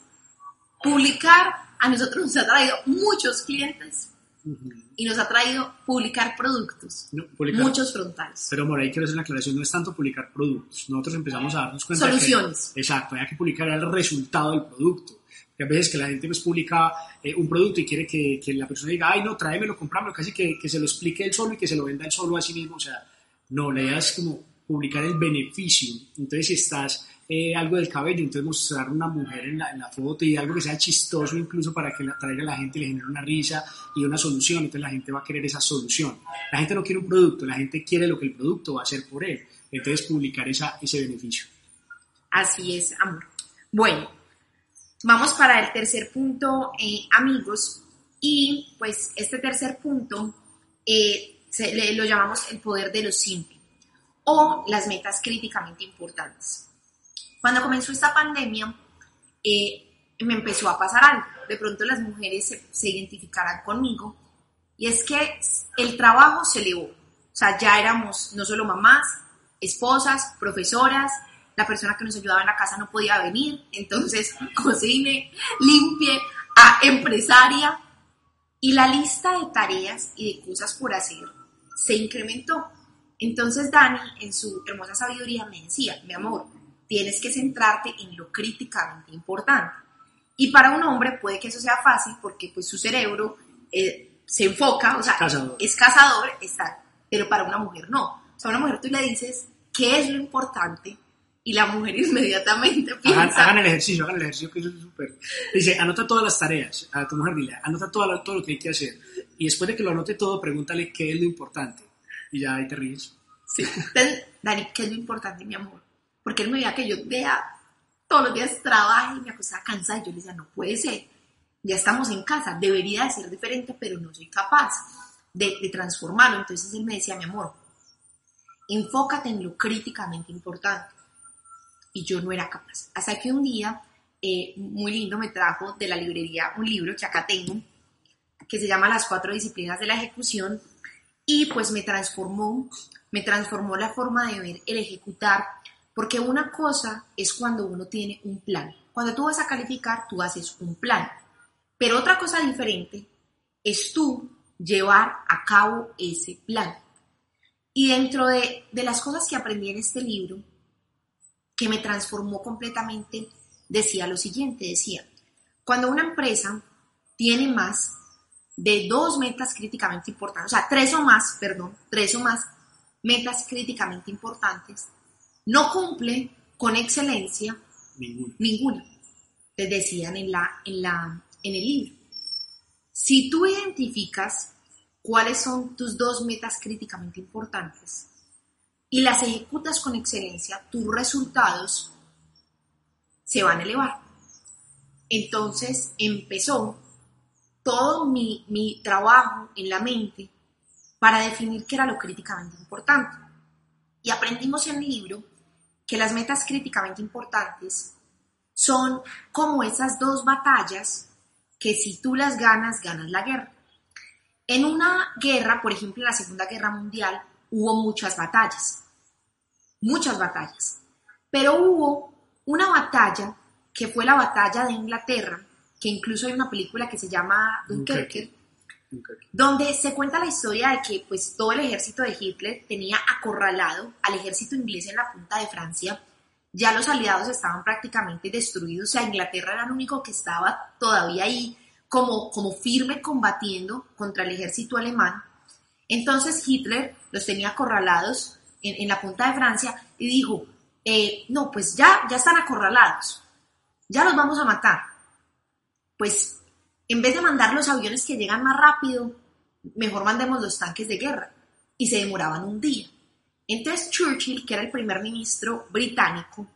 A: Publicar a nosotros nos ha traído muchos clientes uh -huh. y nos ha traído publicar productos,
B: no, publicar,
A: muchos frontales.
B: Pero por ahí quiero hacer una aclaración, no es tanto publicar productos, nosotros empezamos a darnos cuenta
A: Soluciones.
B: Que, exacto, hay que publicar el resultado del producto. Que a veces que la gente pues publica eh, un producto y quiere que, que, la persona diga, ay no, tráemelo, comprámelo, casi que, que se lo explique él solo y que se lo venda él solo a sí mismo. O sea, no, la idea es como publicar el beneficio. Entonces, si estás eh, algo del cabello, entonces mostrar una mujer en la, en la, foto y algo que sea chistoso incluso para que la, traiga a la gente le genere una risa y una solución, entonces la gente va a querer esa solución. La gente no quiere un producto, la gente quiere lo que el producto va a hacer por él, entonces publicar esa, ese beneficio.
A: Así es, amor. Bueno, vamos para el tercer punto, eh, amigos, y pues este tercer punto eh, se, le, lo llamamos el poder de lo simple o las metas críticamente importantes. Cuando comenzó esta pandemia, eh, me empezó a pasar algo. De pronto las mujeres se, se, identificarán conmigo. Y es que el trabajo se elevó. O sea, ya éramos no solo mamás, esposas, profesoras. La persona que nos ayudaba en la casa no podía venir. Entonces, cocine, limpie, a empresaria. Y la lista de tareas y de cosas por hacer se incrementó. Entonces Dani, en su hermosa sabiduría, me decía, mi amor, tienes que centrarte en lo críticamente importante. Y para un hombre puede que eso sea fácil porque pues su cerebro eh, se enfoca, o sea,
B: Cazador.
A: es cazador, está, pero para una mujer no. O sea, a una mujer tú le dices qué es lo importante y la mujer inmediatamente piensa,
B: hagan el ejercicio, hagan el ejercicio que eso es súper. Dice, anota todas las tareas. A tu mujer dile, anota todo lo, todo lo que hay que hacer. Y después de que lo anote todo, pregúntale qué es lo importante. Y ya ahí te ríes.
A: Sí. Entonces, Dani, ¿qué es lo importante, mi amor? Porque él me veía que yo vea todos los días trabajo y me acostaba cansada. Y yo le decía, no puede ser. Ya estamos en casa. Debería de ser diferente, pero no soy capaz de, de transformarlo. Entonces él me decía, mi amor, enfócate en lo críticamente importante. Y yo no era capaz. Hasta que un día, eh, muy lindo, me trajo de la librería un libro que acá tengo, que se llama Las cuatro disciplinas de la ejecución. Y pues me transformó, me transformó la forma de ver el ejecutar, porque una cosa es cuando uno tiene un plan. Cuando tú vas a calificar, tú haces un plan. Pero otra cosa diferente es tú llevar a cabo ese plan. Y dentro de, las cosas que aprendí en este libro, que me transformó completamente, decía lo siguiente, decía, cuando una empresa tiene más de dos metas críticamente importantes, o sea, tres o más, perdón, tres o más metas críticamente importantes, no cumple con excelencia
B: Ninguna.
A: ninguna. Les decían en, la, en, la, en el libro. Si tú identificas cuáles son tus dos metas críticamente importantes y las ejecutas con excelencia, tus resultados se van a elevar. Entonces empezó todo mi, mi trabajo en la mente para definir qué era lo críticamente importante. Y aprendimos en el libro que las metas críticamente importantes son como esas dos batallas que si tú las ganas, ganas la guerra. En una guerra, por ejemplo, en la Segunda Guerra Mundial, hubo muchas batallas, muchas batallas, pero hubo una batalla que fue la batalla de Inglaterra, que incluso hay una película que se llama Dunkerque, Donde se cuenta la historia de que pues todo el ejército de Hitler tenía acorralado al ejército inglés en la punta de Francia. Ya los aliados estaban prácticamente destruidos, o sea, Inglaterra era el único que estaba todavía ahí como, como firme combatiendo contra el ejército alemán. Entonces Hitler los tenía acorralados en, en la punta de Francia y dijo, eh, no, pues ya, ya están acorralados, ya los vamos a matar. Pues en vez de mandar los aviones que llegan más rápido, mejor mandemos los tanques de guerra. Y se demoraban un día. Entonces Churchill, que era el primer ministro británico,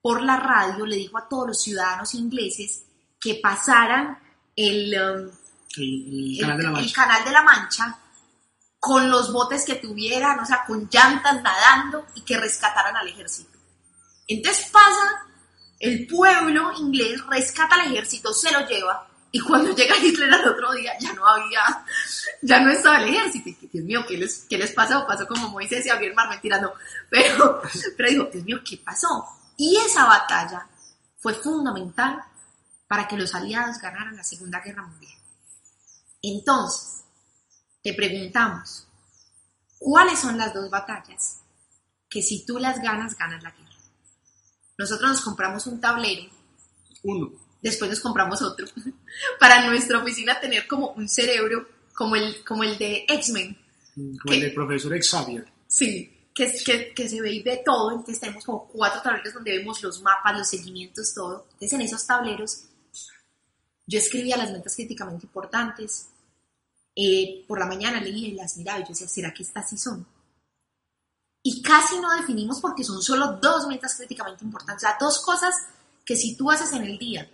A: por la radio le dijo a todos los ciudadanos ingleses que pasaran el, um,
B: El, el
A: el-
B: canal de la
A: el
B: Mancha.
A: Canal de la Mancha con los botes que tuvieran, o sea, con llantas nadando y que rescataran al ejército. Entonces pasa, el pueblo inglés rescata al ejército, se lo lleva, y cuando llega Hitler al otro día ya no había, ya no estaba el ejército. Dios mío, ¿qué les, qué les pasó? Pasó como Moisés y el mar, mentira, no. Pero, pero digo, Dios mío, ¿qué pasó? Y esa batalla fue fundamental para que los aliados ganaran la Segunda Guerra Mundial. Entonces, te preguntamos, ¿cuáles son las dos batallas que si tú las ganas, ganas la guerra? Nosotros nos compramos un tablero,
B: Uno.
A: Después nos compramos otro, para nuestra oficina tener como un cerebro como el, como el de X-Men,
B: Como el del profesor Xavier.
A: Sí, que, que, que se ve y ve todo, entonces tenemos como cuatro tableros donde vemos los mapas, los seguimientos, todo. Entonces en esos tableros yo escribía las metas críticamente importantes, eh, por la mañana leía y las miraba y yo decía, ¿será que estas sí son? Y casi no definimos porque son solo dos metas críticamente importantes, o sea, dos cosas que si tú haces en el día,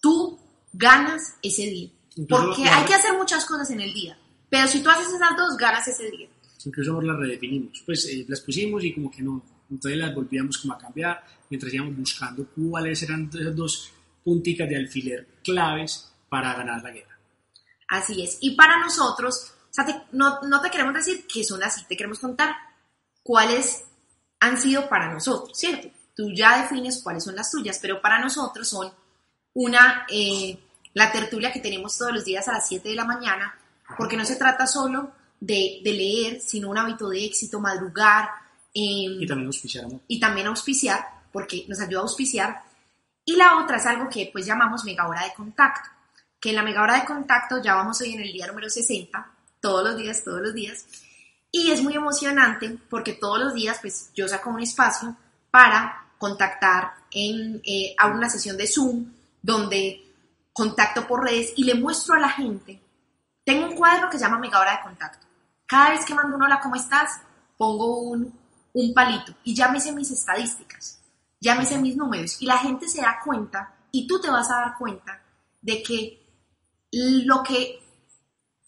A: tú ganas ese día.
B: Incluso
A: Porque hay que hacer muchas cosas en el día, pero si tú haces esas dos, ganas ese día.
B: Incluso las redefinimos. Pues eh, las pusimos y como que no. Entonces las volvíamos como a cambiar mientras íbamos buscando cuáles eran esas dos punticas de alfiler claves para ganar la guerra.
A: Así es. Y para nosotros, o sea, te- no, no te queremos decir que son así, te queremos contar cuáles han sido para nosotros, ¿cierto? Tú ya defines cuáles son las tuyas, pero para nosotros son una, eh, la tertulia que tenemos todos los días a las 7 de la mañana, porque no se trata solo de, de leer, sino un hábito de éxito, madrugar eh,
B: Y también auspiciar
A: y también auspiciar, porque nos ayuda a auspiciar. Y la otra es algo que pues llamamos mega hora de contacto. que en la mega hora de contacto ya vamos hoy en el día número 60, todos los días, todos los días. Y es muy emocionante porque todos los días pues yo saco un espacio para contactar en, eh, a una sesión de Zoom donde contacto por redes y le muestro a la gente. Tengo un cuadro que se llama Mega Hora de Contacto. Cada vez que mando un hola, ¿cómo estás? Pongo un, un palito y ya me mis estadísticas, ya me mis números y la gente se da cuenta y tú te vas a dar cuenta de que lo que,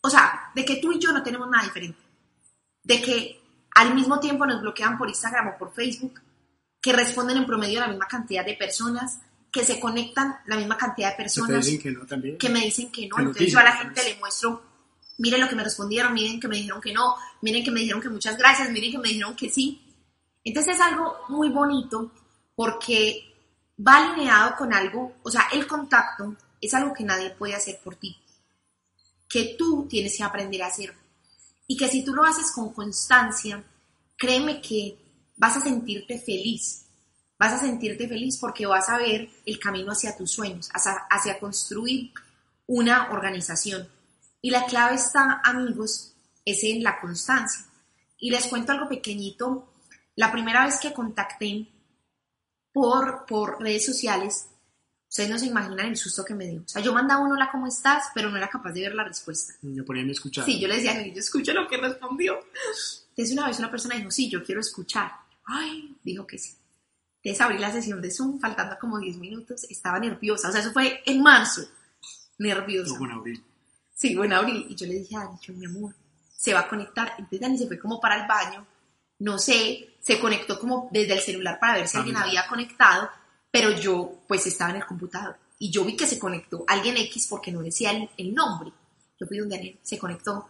A: o sea, de que tú y yo no tenemos nada diferente, de que al mismo tiempo nos bloquean por Instagram o por Facebook, que responden en promedio a la misma cantidad de personas, que se conectan la misma cantidad de personas.
B: Que, que, no, también.
A: que me dicen que no. Entonces yo a la gente le muestro, miren lo que me respondieron, miren que me dijeron que no, miren que me dijeron que muchas gracias, miren que me dijeron que sí. Entonces es algo muy bonito porque va alineado con algo, o sea, el contacto es algo que nadie puede hacer por ti, que tú tienes que aprender a hacer. Y que si tú lo haces con constancia, créeme que vas a sentirte feliz. Vas a sentirte feliz porque vas a ver el camino hacia tus sueños, hacia, hacia construir una organización. Y la clave está, amigos, es en la constancia. Y les cuento algo pequeñito. La primera vez que contacté por, por redes sociales, ustedes no se imaginan el susto que me dio. O sea, yo mandaba un hola, ¿cómo estás? Pero no era capaz de ver la respuesta.
B: Me ponían a escuchar.
A: Sí, yo le decía, yo escucho lo que respondió. Entonces una vez una persona dijo, sí, yo quiero escuchar. Ay, dijo que sí. Entonces abrí la sesión de Zoom, faltando como 10 minutos, estaba nerviosa. O sea, eso fue en marzo. Nerviosa.
B: No, en abril.
A: Sí, en abril. Y yo le dije a Dani, mi amor, se va a conectar. Entonces Dani se fue como para el baño. No sé, se conectó como desde el celular para ver si alguien había conectado, pero yo pues estaba en el computador y yo vi que se conectó alguien X porque no decía el, nombre. Yo fui donde Daniel se conectó.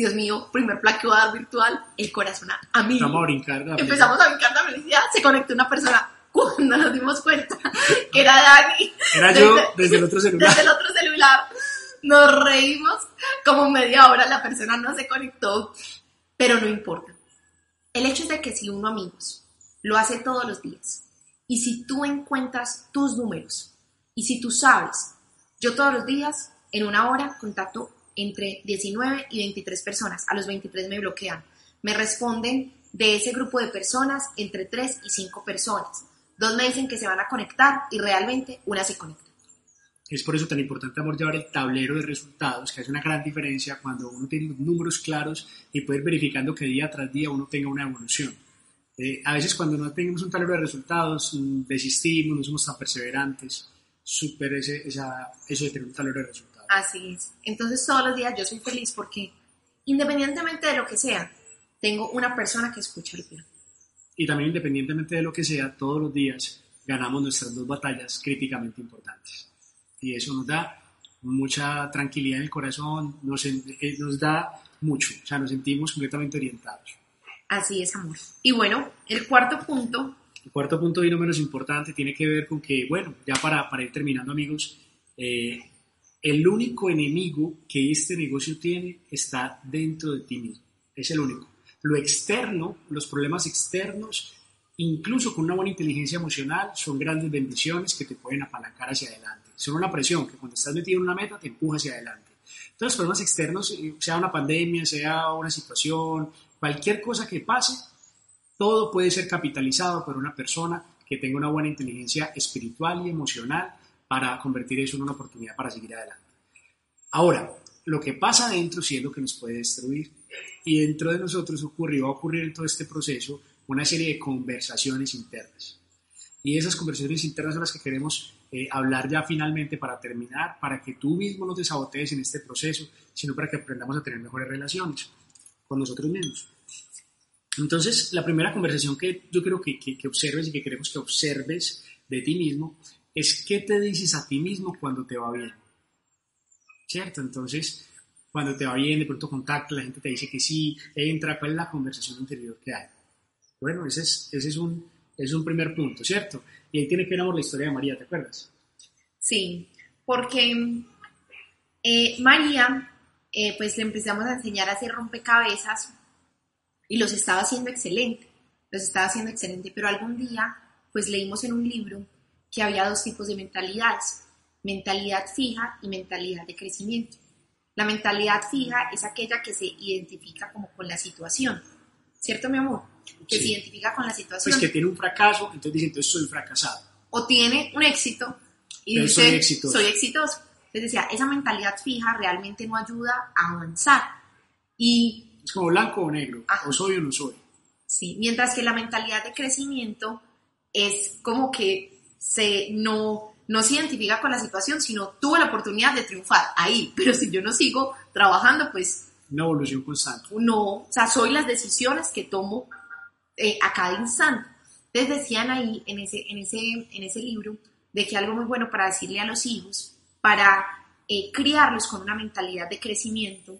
A: Dios mío, primer plaqueado virtual, el corazón a mí.
B: Empezamos a brincar. La
A: Empezamos a brincar la felicidad, se conectó una persona cuando nos dimos cuenta que era Dani.
B: Era yo desde el otro celular.
A: Desde el otro celular. Nos reímos como media hora, la persona no se conectó, pero no importa. El hecho es de que si uno, amigos, lo hace todos los días, y si tú encuentras tus números, y si tú sabes, yo todos los días, en una hora, contacto entre 19 y 23 personas, a los 23 me bloquean, me responden de ese grupo de personas entre 3 y 5 personas, dos me dicen que se van a conectar y realmente una se conecta.
B: Es por eso tan importante, amor, llevar el tablero de resultados, que hace una gran diferencia cuando uno tiene números claros y puede ir verificando que día tras día uno tenga una evolución. Eh, a veces cuando no tenemos un tablero de resultados, mm, desistimos, no somos tan perseverantes. Súper ese, esa, eso de tener un tablero de resultados.
A: Así es. Entonces todos los días yo soy feliz porque independientemente de lo que sea, tengo una persona que escucha el plan.
B: Y también independientemente de lo que sea, todos los días ganamos nuestras dos batallas críticamente importantes y eso nos da mucha tranquilidad en el corazón, nos, eh, nos da mucho, o sea, nos sentimos completamente orientados.
A: Así es, amor. Y bueno, el cuarto punto.
B: El cuarto punto y no menos importante tiene que ver con que, bueno, ya para, para ir terminando, amigos, eh, el único enemigo que este negocio tiene está dentro de ti mismo. Es el único. Lo externo, los problemas externos, incluso con una buena inteligencia emocional, son grandes bendiciones que te pueden apalancar hacia adelante son una presión que cuando estás metido en una meta te empuja hacia adelante. Entonces, los problemas externos, eh, sea una pandemia, sea una situación, cualquier cosa que pase, todo puede ser capitalizado por una persona que tenga una buena inteligencia espiritual y emocional para convertir eso en una oportunidad para seguir adelante. Ahora, lo que pasa dentro sí es lo que nos puede destruir. Y dentro de nosotros ocurrió, va a ocurrir en todo este proceso una serie de conversaciones internas. Y esas conversaciones internas son las que queremos eh, hablar ya finalmente para terminar, para que tú mismo no te sabotees en este proceso, sino para que aprendamos a tener mejores relaciones con nosotros mismos. Entonces, la primera conversación que yo creo que, que, observes y que queremos que observes de ti mismo es qué te dices a ti mismo cuando te va bien. ¿Cierto? Entonces, cuando te va bien, de pronto contacta, la gente te dice que sí, entra, ¿cuál es la conversación interior que hay? Bueno, ese es, ese es, un, es un primer punto, ¿cierto? Y ahí tiene que ver la historia de María, ¿te acuerdas?
A: Sí, porque eh, María, eh, pues le empezamos a enseñar a hacer rompecabezas y los estaba haciendo excelente, los estaba haciendo excelente, pero algún día, pues leímos en un libro que había dos tipos de mentalidades. mentalidad fija y mentalidad de crecimiento. La mentalidad fija es aquella que se identifica como con la situación, ¿cierto mi amor? Que se identifica con la situación.
B: Pues que tiene un fracaso, entonces dice, entonces soy fracasado.
A: O tiene un éxito y dice, soy exitoso. soy exitoso. Entonces decía, esa mentalidad fija realmente no ayuda a avanzar. Y,
B: es como blanco o negro, o soy o no soy.
A: Sí, mientras que la mentalidad de crecimiento es como que se no, no se identifica con la situación, sino tuve la oportunidad de triunfar ahí, pero si yo no sigo trabajando, pues...
B: Una evolución constante.
A: No, o sea, soy las decisiones que tomo eh, a cada instante. Entonces decían ahí en ese, en, ese, en ese libro de que algo muy bueno para decirle a los hijos, para eh, criarlos con una mentalidad de crecimiento,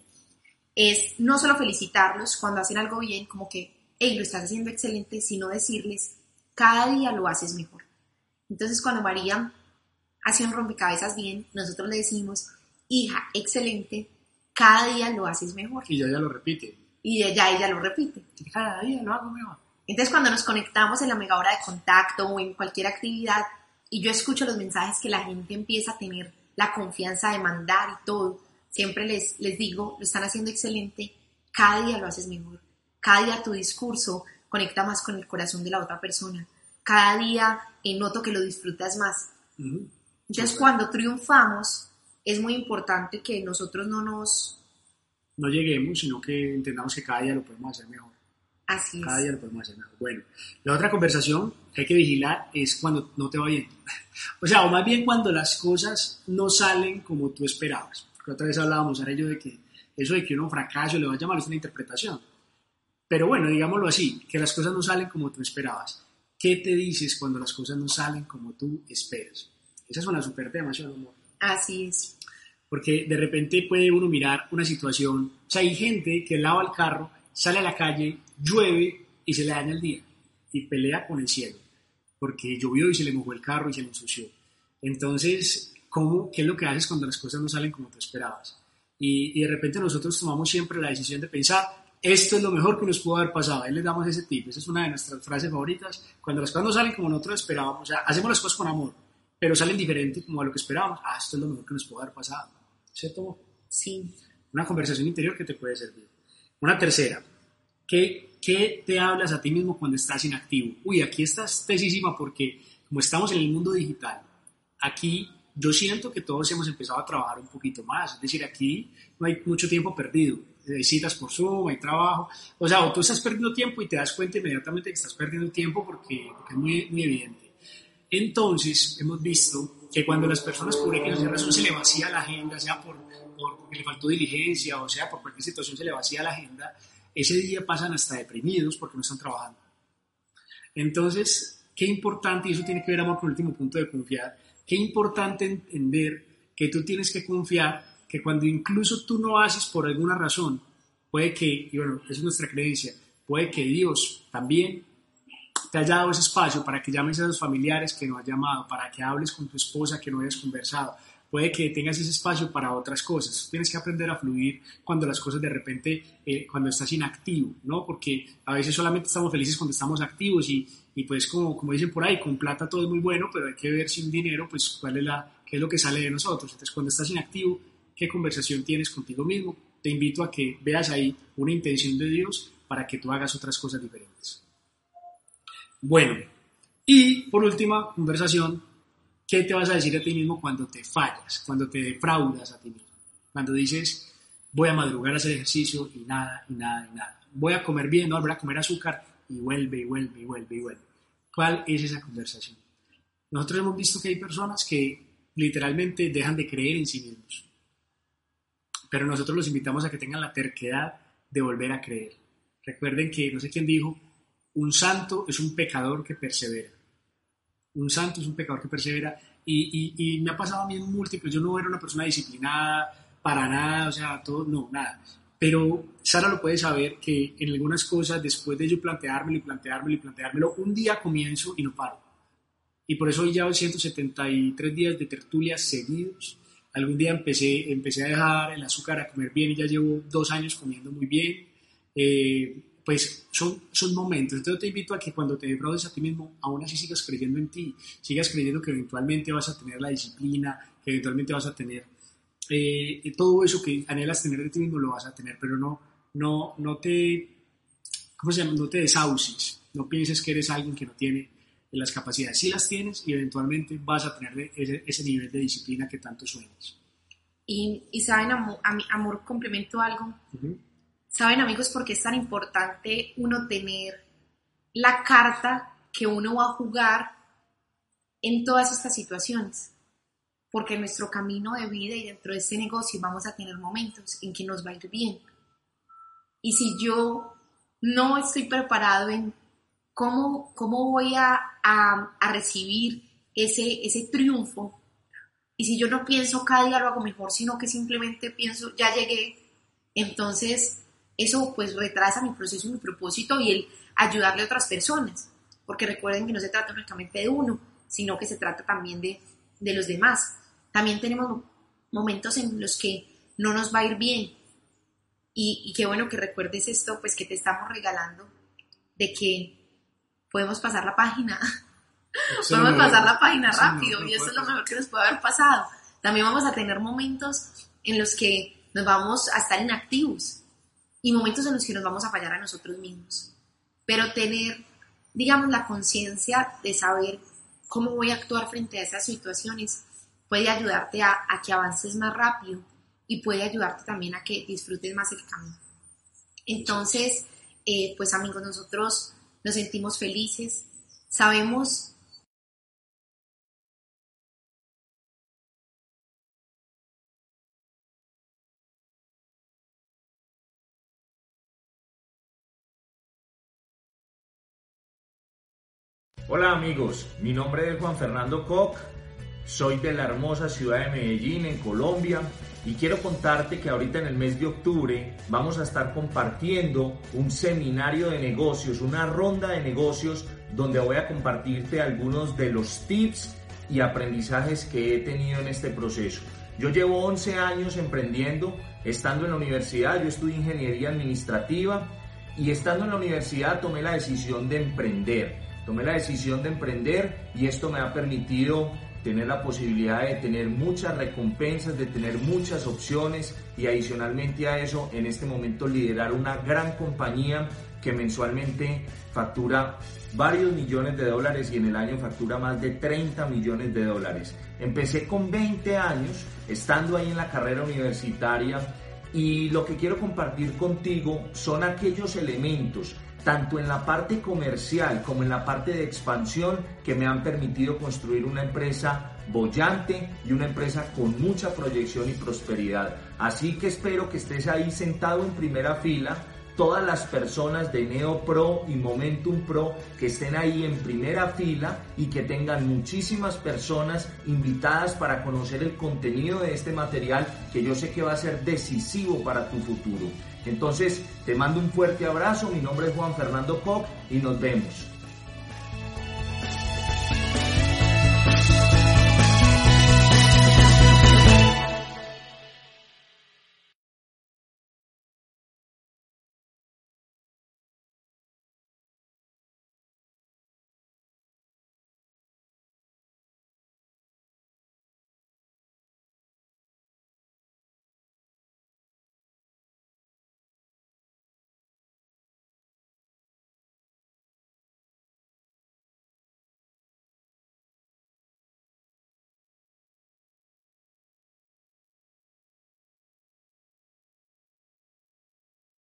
A: es no solo felicitarlos cuando hacen algo bien, como que, hey, lo estás haciendo excelente, sino decirles, cada día lo haces mejor. Entonces cuando María hace un rompecabezas bien, nosotros le decimos, hija, excelente, cada día lo haces mejor.
B: Y ya ella lo repite.
A: Y ya ella lo repite.
B: Cada día lo hago mejor.
A: Entonces cuando nos conectamos en la mega hora de contacto o en cualquier actividad y yo escucho los mensajes que la gente empieza a tener la confianza de mandar y todo, siempre les, les digo, lo están haciendo excelente, cada día lo haces mejor. Cada día tu discurso conecta más con el corazón de la otra persona. Cada día eh, noto que lo disfrutas más. Entonces, cuando triunfamos, es muy importante que nosotros no nos...
B: No lleguemos, sino que entendamos que cada día lo podemos hacer mejor.
A: Así es.
B: Cada día lo podemos hacer mejor. Bueno, la otra conversación que hay que vigilar es cuando no te va bien. o sea, o más bien cuando las cosas no salen como tú esperabas. Porque otra vez hablábamos, a ello de que eso de que uno fracaso le va a llamar es una interpretación. Pero bueno, digámoslo así, que las cosas no salen como tú esperabas. ¿Qué te dices cuando las cosas no salen como tú esperas? Esa es una super tema, ¿sí, amor?
A: Así es.
B: Porque de repente puede uno mirar una situación, o sea, hay gente que lava el carro, sale a la calle, llueve y se le daña el día y pelea con el cielo, porque llovió y se le mojó el carro y se le ensució. Entonces, ¿cómo, ¿qué es lo que haces cuando las cosas no salen como tú esperabas? Y, y de repente nosotros tomamos siempre la decisión de pensar, esto es lo mejor que nos pudo haber pasado. Ahí les damos ese tip. Esa es una de nuestras frases favoritas. Cuando las cosas no salen como nosotros esperábamos, o sea, hacemos las cosas con amor, pero salen diferente como a lo que esperábamos. Ah, esto es lo mejor que nos pudo haber pasado. ¿Cierto?
A: Sí.
B: Una conversación interior que te puede servir. Una tercera. ¿Qué, ¿Qué te hablas a ti mismo cuando estás inactivo? Uy, aquí estás tesísima porque como estamos en el mundo digital, aquí yo siento que todos hemos empezado a trabajar un poquito más. Es decir, aquí no hay mucho tiempo perdido. Hay citas por Zoom, hay trabajo. O sea, o tú estás perdiendo tiempo y te das cuenta inmediatamente que estás perdiendo tiempo porque, porque es muy, muy evidente. Entonces, hemos visto que cuando las personas por X razón se le vacía la agenda, sea por, porque le faltó diligencia o sea por cualquier situación se le vacía la agenda, ese día pasan hasta deprimidos porque no están trabajando. Entonces, qué importante, y eso tiene que ver, amor, con el último punto de confiar, qué importante entender que tú tienes que confiar que cuando incluso tú no haces por alguna razón, puede que, y bueno, esa es nuestra creencia, puede que Dios también te haya dado ese espacio para que llames a los familiares que no has llamado, para que hables con tu esposa que no hayas conversado. Puede que tengas ese espacio para otras cosas. Tienes que aprender a fluir cuando las cosas de repente, eh, cuando estás inactivo, ¿no? Porque a veces solamente estamos felices cuando estamos activos y, y pues como, como dicen por ahí, con plata todo es muy bueno, pero hay que ver sin dinero, pues cuál es la, qué es lo que sale de nosotros. Entonces cuando estás inactivo, ¿qué conversación tienes contigo mismo? Te invito a que veas ahí una intención de Dios para que tú hagas otras cosas diferentes. Bueno, y por última conversación, ¿qué te vas a decir a ti mismo cuando te fallas, cuando te defraudas a ti mismo? Cuando dices, voy a madrugar a hacer ejercicio y nada, y nada, y nada. Voy a comer bien, no, voy a comer azúcar y vuelve, y vuelve, y vuelve, y vuelve. ¿Cuál es esa conversación? Nosotros hemos visto que hay personas que literalmente dejan de creer en sí mismos. Pero nosotros los invitamos a que tengan la terquedad de volver a creer. Recuerden que, no sé quién dijo, un santo es un pecador que persevera. Un santo es un pecador que persevera. Y, me ha pasado a mí en múltiples. Yo no era una persona disciplinada para nada, o sea, todo, no, nada. Pero Sara lo puede saber que en algunas cosas, después de yo planteármelo y planteármelo y planteármelo, un día comienzo y no paro. Y por eso hoy llevo 173 días de tertulias seguidos. Algún día empecé, empecé a dejar el azúcar a comer bien y ya llevo dos años comiendo muy bien. Eh, pues son, son momentos. Entonces yo te invito a que cuando te defraudes a ti mismo, aún así sigas creyendo en ti, sigas creyendo que eventualmente vas a tener la disciplina, que eventualmente vas a tener. Eh, todo eso que anhelas tener de ti mismo lo vas a tener, pero no, no, no te, ¿cómo se llama? No te desahucies, no pienses que eres alguien que no tiene las capacidades, sí las tienes y eventualmente vas a tener ese, nivel de disciplina que tanto sueñas.
A: Y, y saben, amor, amor, complemento algo. Saben, amigos, por qué es tan importante uno tener la carta que uno va a jugar en todas estas situaciones. Porque en nuestro camino de vida y dentro de este negocio vamos a tener momentos en que nos va a ir bien. Y si yo no estoy preparado en cómo, cómo voy a, a, recibir ese, ese triunfo, y si yo no pienso cada día lo hago mejor, sino que simplemente pienso, ya llegué, entonces eso pues retrasa mi proceso mi propósito y el ayudarle a otras personas. Porque recuerden que no se trata únicamente de uno, sino que se trata también de, de los demás. También tenemos momentos en los que no nos va a ir bien. Y, y qué bueno que recuerdes esto, pues que te estamos regalando de que podemos pasar la página. podemos pasar la página rápido y eso es lo mejor que nos puede haber pasado. También vamos a tener momentos en los que nos vamos a estar inactivos y momentos en los que nos vamos a fallar a nosotros mismos. Pero tener, digamos, la conciencia de saber cómo voy a actuar frente a esas situaciones puede ayudarte a, que avances más rápido y puede ayudarte también a que disfrutes más el camino. Entonces, eh, pues amigos, nosotros nos sentimos felices, sabemos
C: Hola amigos, mi nombre es Juan Fernando Koch, soy de la hermosa ciudad de Medellín, en Colombia, y quiero contarte que ahorita en el mes de octubre vamos a estar compartiendo un seminario de negocios, una ronda de negocios donde voy a compartirte algunos de los tips y aprendizajes que he tenido en este proceso. Yo llevo 11 años emprendiendo, estando en la universidad, yo estudié ingeniería administrativa y estando en la universidad tomé la decisión de emprender tomé la decisión de emprender y esto me ha permitido tener la posibilidad de tener muchas recompensas, de tener muchas opciones y adicionalmente a eso en este momento liderar una gran compañía que mensualmente factura varios millones de dólares y en el año factura más de 30 millones de dólares. Empecé con 20 años estando ahí en la carrera universitaria y lo que quiero compartir contigo son aquellos elementos tanto en la parte comercial como en la parte de expansión que me han permitido construir una empresa bollante y una empresa con mucha proyección y prosperidad. Así que espero que estés ahí sentado en primera fila todas las personas de Neo Pro y Momentum Pro que estén ahí en primera fila y que tengan muchísimas personas invitadas para conocer el contenido de este material que yo sé que va a ser decisivo para tu futuro. Entonces, te mando un fuerte abrazo, mi nombre es Juan Fernando Koch y nos vemos.